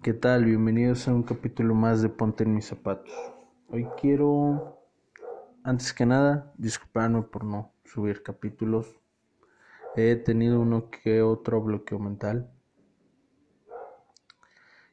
¿Qué tal? Bienvenidos a un capítulo más de Ponte en mis zapatos. Hoy quiero, antes que nada, disculparme por no subir capítulos. He tenido uno que otro bloqueo mental.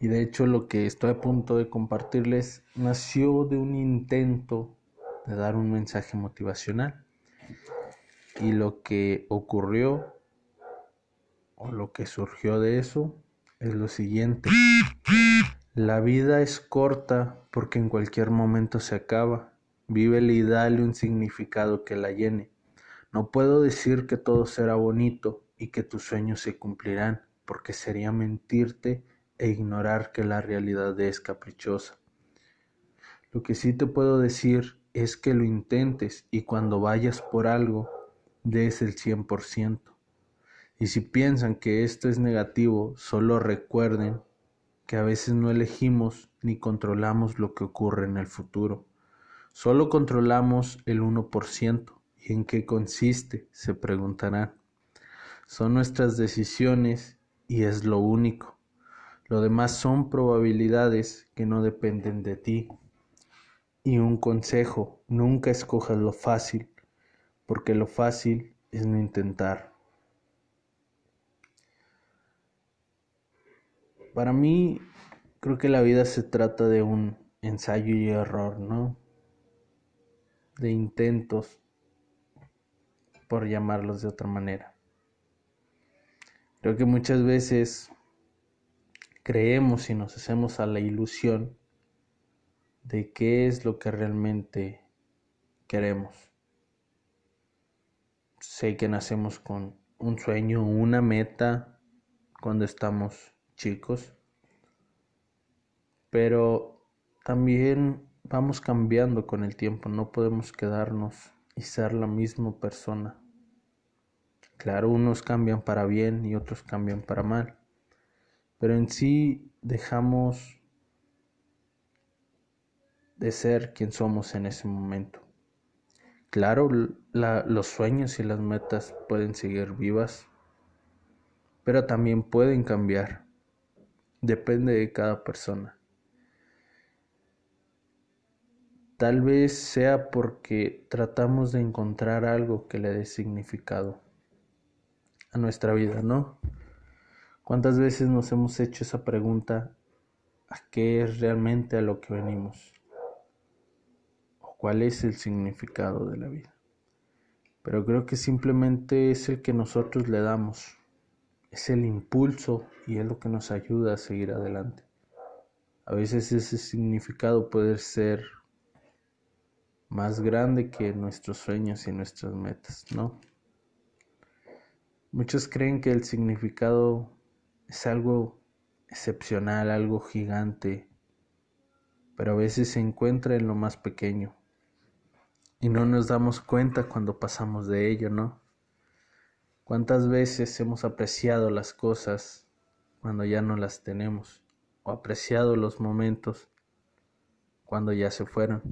Y de hecho lo que estoy a punto de compartirles nació de un intento de dar un mensaje motivacional. Y lo que ocurrió o lo que surgió de eso es lo siguiente. La vida es corta porque en cualquier momento se acaba. Vívele y dale un significado que la llene. No puedo decir que todo será bonito y que tus sueños se cumplirán, porque sería mentirte e ignorar que la realidad es caprichosa. Lo que sí te puedo decir es que lo intentes y cuando vayas por algo, des el 100%. Y si piensan que esto es negativo, solo recuerden que a veces no elegimos ni controlamos lo que ocurre en el futuro. Solo controlamos el 1%. ¿Y en qué consiste? se preguntarán. Son nuestras decisiones y es lo único. Lo demás son probabilidades que no dependen de ti. Y un consejo, nunca escojas lo fácil, porque lo fácil es no intentar. Para mí, creo que la vida se trata de un ensayo y error, ¿no? De intentos, por llamarlos de otra manera. Creo que muchas veces creemos y nos hacemos a la ilusión de qué es lo que realmente queremos. Sé que nacemos con un sueño, una meta cuando estamos chicos, pero también vamos cambiando con el tiempo, no podemos quedarnos y ser la misma persona. Claro, unos cambian para bien y otros cambian para mal, pero en sí dejamos de ser quien somos en ese momento. Claro, los sueños y las metas pueden seguir vivas, pero también pueden cambiar. Depende de cada persona. Tal vez sea porque tratamos de encontrar algo que le dé significado a nuestra vida, ¿no? ¿Cuántas veces nos hemos hecho esa pregunta? ¿A qué es realmente a lo que venimos? ¿O cuál es el significado de la vida? Pero creo que simplemente es el que nosotros le damos es el impulso y es lo que nos ayuda a seguir adelante. A veces ese significado puede ser más grande que nuestros sueños y nuestras metas, ¿no? Muchos creen que el significado es algo excepcional, algo gigante, pero a veces se encuentra en lo más pequeño y no nos damos cuenta cuando pasamos de ello, ¿no? ¿Cuántas veces hemos apreciado las cosas cuando ya no las tenemos? ¿O apreciado los momentos cuando ya se fueron?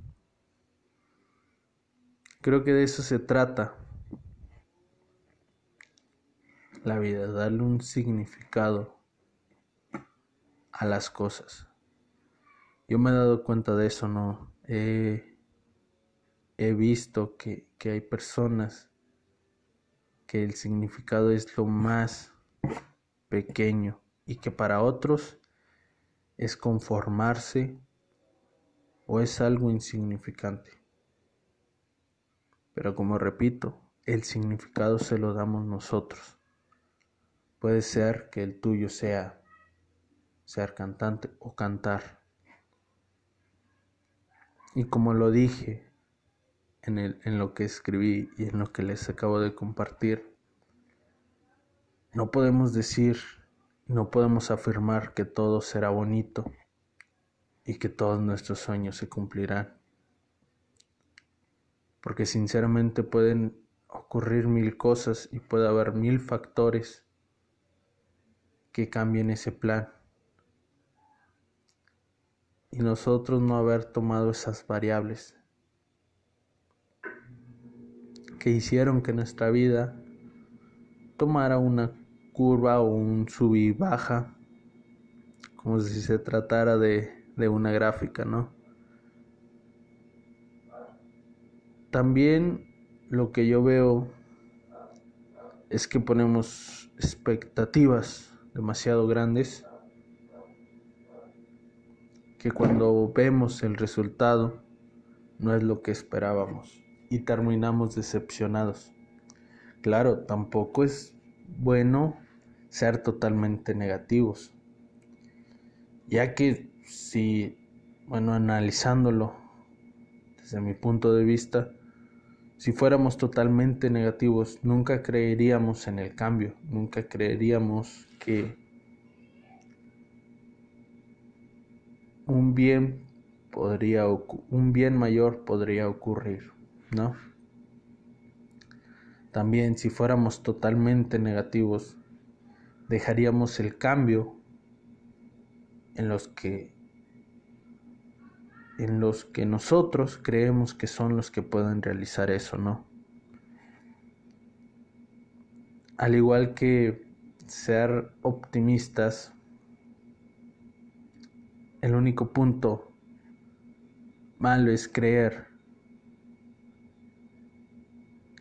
Creo que de eso se trata la vida, darle un significado a las cosas. Yo me he dado cuenta de eso, ¿no? He, visto que, que hay personas que el significado es lo más pequeño y que para otros es conformarse o es algo insignificante. Pero como repito, el significado se lo damos nosotros. Puede ser que el tuyo sea ser cantante o cantar. Y como lo dije en, el, en lo que escribí y en lo que les acabo de compartir, no podemos decir, no podemos afirmar que todo será bonito y que todos nuestros sueños se cumplirán. Porque sinceramente pueden ocurrir mil cosas y puede haber mil factores que cambien ese plan. Y nosotros no haber tomado esas variables que hicieron que nuestra vida tomara una curva o un sub y baja como si se tratara de, de una gráfica, ¿no? También lo que yo veo es que ponemos expectativas demasiado grandes que cuando vemos el resultado no es lo que esperábamos y terminamos decepcionados. Claro, tampoco es bueno ser totalmente negativos, ya que si, bueno, analizándolo desde mi punto de vista, si fuéramos totalmente negativos, nunca creeríamos en el cambio, nunca creeríamos que un bien podría un bien mayor podría ocurrir, ¿no? También si fuéramos totalmente negativos, dejaríamos el cambio en los que en los que nosotros creemos que son los que pueden realizar eso, ¿no? Al igual que ser optimistas, el único punto malo es creer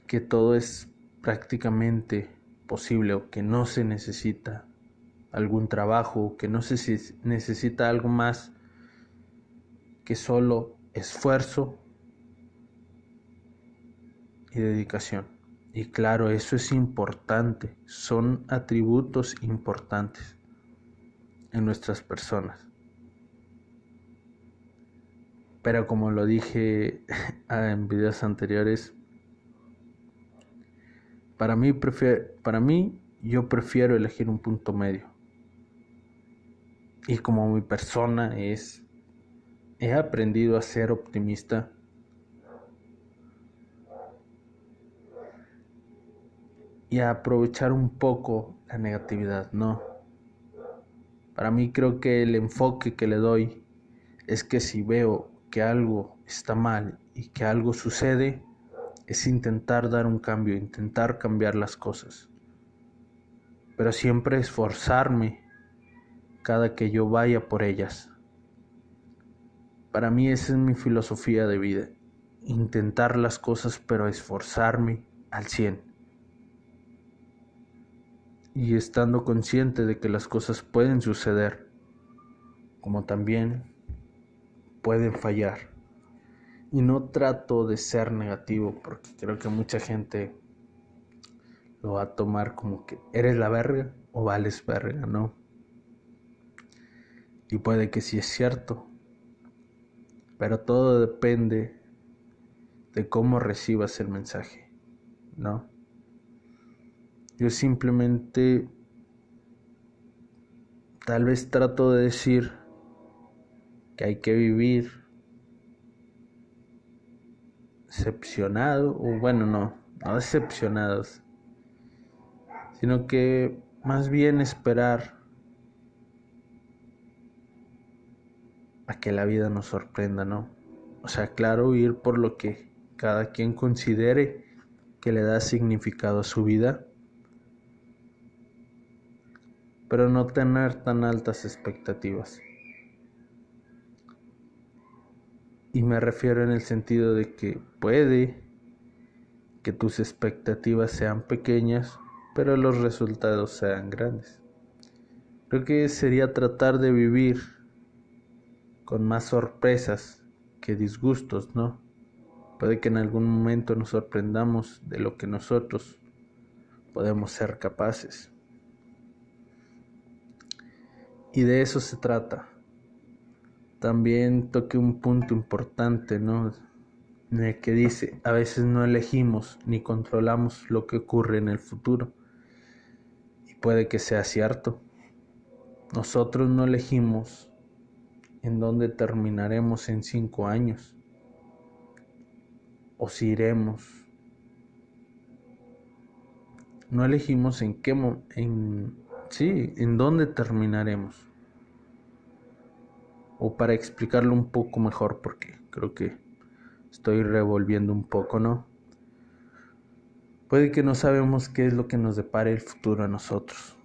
que todo es prácticamente posible o que no se necesita algún trabajo, que no se necesita algo más que solo esfuerzo y dedicación. Y claro, eso es importante, son atributos importantes en nuestras personas. Pero como lo dije en videos anteriores, para mí, para mí yo prefiero elegir un punto medio. Y como mi persona es he aprendido a ser optimista. Y a aprovechar un poco la negatividad, ¿no? Para mí creo que el enfoque que le doy es que si veo que algo está mal y que algo sucede, es intentar dar un cambio, intentar cambiar las cosas. Pero siempre esforzarme cada que yo vaya por ellas. Para mí esa es mi filosofía de vida. Intentar las cosas pero esforzarme al 100. Y estando consciente de que las cosas pueden suceder, como también pueden fallar. Y no trato de ser negativo porque creo que mucha gente lo va a tomar como que eres la verga o vales verga, ¿no? Y puede que sí es cierto, pero todo depende de cómo recibas el mensaje, ¿no? Yo simplemente tal vez trato de decir que hay que vivir decepcionado, o bueno, no, no decepcionados, sino que más bien esperar a que la vida nos sorprenda, ¿no? O sea, claro, ir por lo que cada quien considere que le da significado a su vida, pero no tener tan altas expectativas. Y me refiero en el sentido de que puede que tus expectativas sean pequeñas, pero los resultados sean grandes. Creo que sería tratar de vivir con más sorpresas que disgustos, ¿no? Puede que en algún momento nos sorprendamos de lo que nosotros podemos ser capaces. Y de eso se trata. También toque un punto importante, ¿no? En el que dice, a veces no elegimos ni controlamos lo que ocurre en el futuro. Y puede que sea cierto. Nosotros no elegimos en dónde terminaremos en cinco años, o si iremos. No elegimos en qué, en, sí, en dónde terminaremos. O para explicarlo un poco mejor, porque creo que estoy revolviendo un poco, ¿no? Puede que no sabemos qué es lo que nos depare el futuro a nosotros.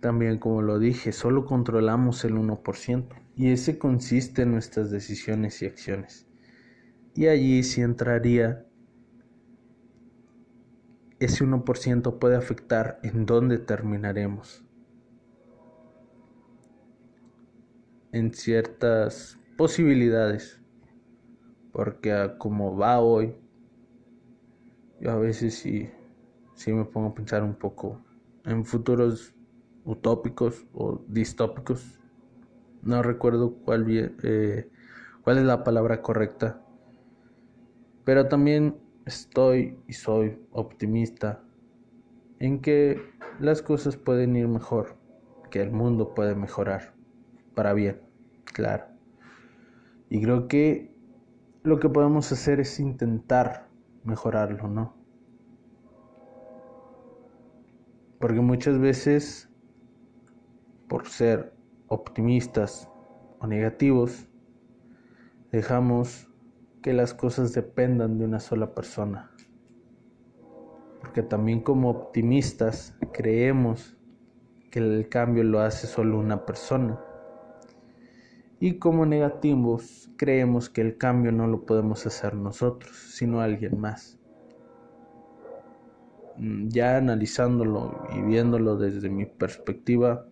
también como lo dije, solo controlamos el 1% y ese consiste en nuestras decisiones y acciones. Y allí sí entraría ese 1% puede afectar en dónde terminaremos. En ciertas posibilidades. Porque como va hoy, yo a veces sí, sí me pongo a pensar un poco en futuros utópicos o distópicos. No recuerdo cuál, eh, cuál es la palabra correcta. Pero también estoy y soy optimista en que las cosas pueden ir mejor, que el mundo puede mejorar para bien, claro. Y creo que lo que podemos hacer es intentar mejorarlo, ¿no? Porque muchas veces, por ser optimistas o negativos, dejamos que las cosas dependan de una sola persona. Porque también como optimistas creemos que el cambio lo hace solo una persona. Y como negativos creemos que el cambio no lo podemos hacer nosotros, sino alguien más. Mm, ya analizándolo y viéndolo desde mi perspectiva,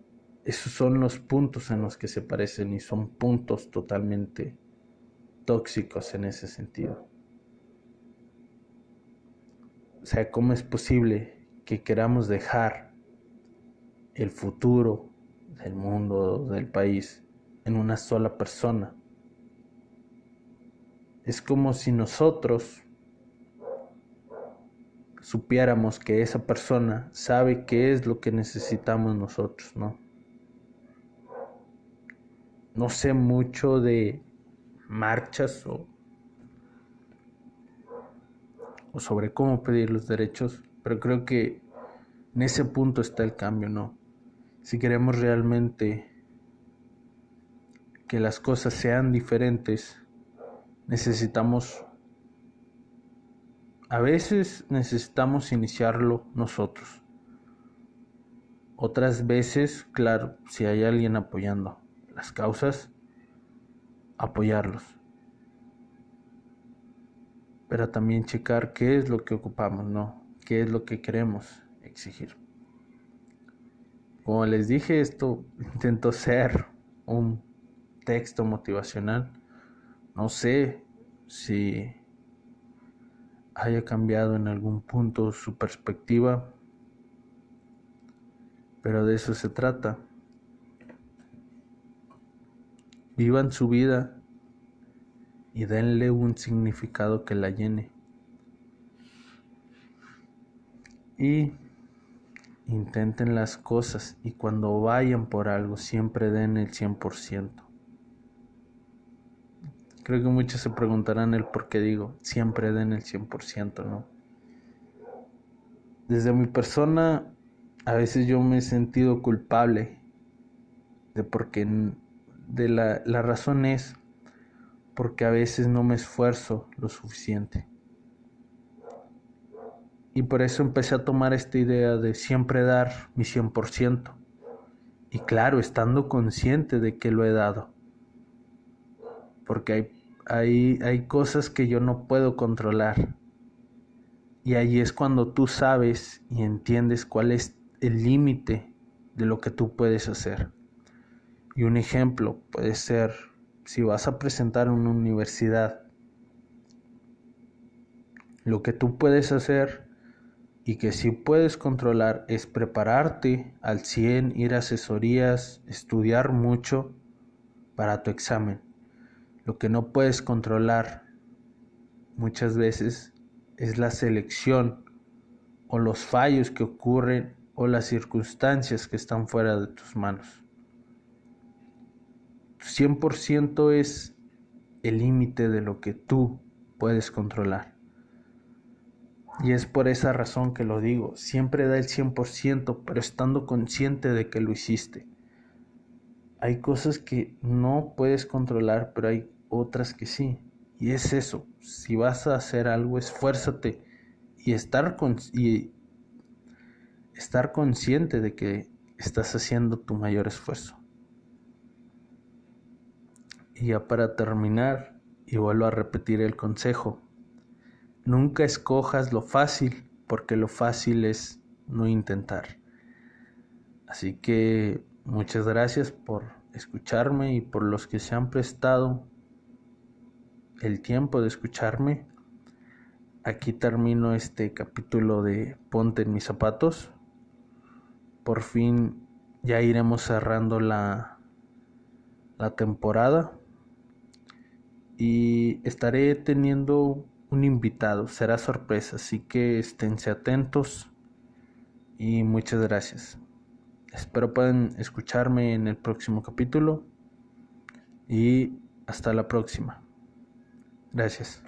esos son los puntos en los que se parecen y son puntos totalmente tóxicos en ese sentido. O sea, ¿cómo es posible que queramos dejar el futuro del mundo, del país, en una sola persona? Es como si nosotros supiéramos que esa persona sabe qué es lo que necesitamos nosotros, ¿no? No sé mucho de marchas o, o sobre cómo pedir los derechos, pero creo que en ese punto está el cambio, ¿no? Si queremos realmente que las cosas sean diferentes, necesitamos, a veces necesitamos iniciarlo nosotros. Otras veces, claro, si hay alguien apoyando las causas, apoyarlos. Pero también checar qué es lo que ocupamos, ¿no? ¿Qué es lo que queremos exigir? Como les dije, esto intento ser un texto motivacional. No sé si haya cambiado en algún punto su perspectiva, pero de eso se trata. Vivan su vida y denle un significado que la llene. Y intenten las cosas y cuando vayan por algo siempre den el 100%. Creo que muchos se preguntarán el por qué digo siempre den el 100%, ¿no? Desde mi persona a veces yo me he sentido culpable de porque de la, la razón es porque a veces no me esfuerzo lo suficiente. Y por eso empecé a tomar esta idea de siempre dar mi 100%. Y claro, estando consciente de que lo he dado. Porque hay, hay, hay cosas que yo no puedo controlar. Y ahí es cuando tú sabes y entiendes cuál es el límite de lo que tú puedes hacer. Y un ejemplo puede ser si vas a presentar en una universidad. Lo que tú puedes hacer y que sí puedes controlar es prepararte al 100, ir a asesorías, estudiar mucho para tu examen. Lo que no puedes controlar muchas veces es la selección o los fallos que ocurren o las circunstancias que están fuera de tus manos. 100% es el límite de lo que tú puedes controlar. Y es por esa razón que lo digo, siempre da el 100%, pero estando consciente de que lo hiciste. Hay cosas que no puedes controlar, pero hay otras que sí. Y es eso, si vas a hacer algo, esfuérzate y estar, con, y estar consciente de que estás haciendo tu mayor esfuerzo. Y ya para terminar, y vuelvo a repetir el consejo, nunca escojas lo fácil, porque lo fácil es no intentar. Así que muchas gracias por escucharme y por los que se han prestado el tiempo de escucharme. Aquí termino este capítulo de Ponte en mis zapatos. Por fin ya iremos cerrando la, temporada y estaré teniendo un invitado, será sorpresa, así que esténse atentos y muchas gracias. Espero puedan escucharme en el próximo capítulo y hasta la próxima. Gracias.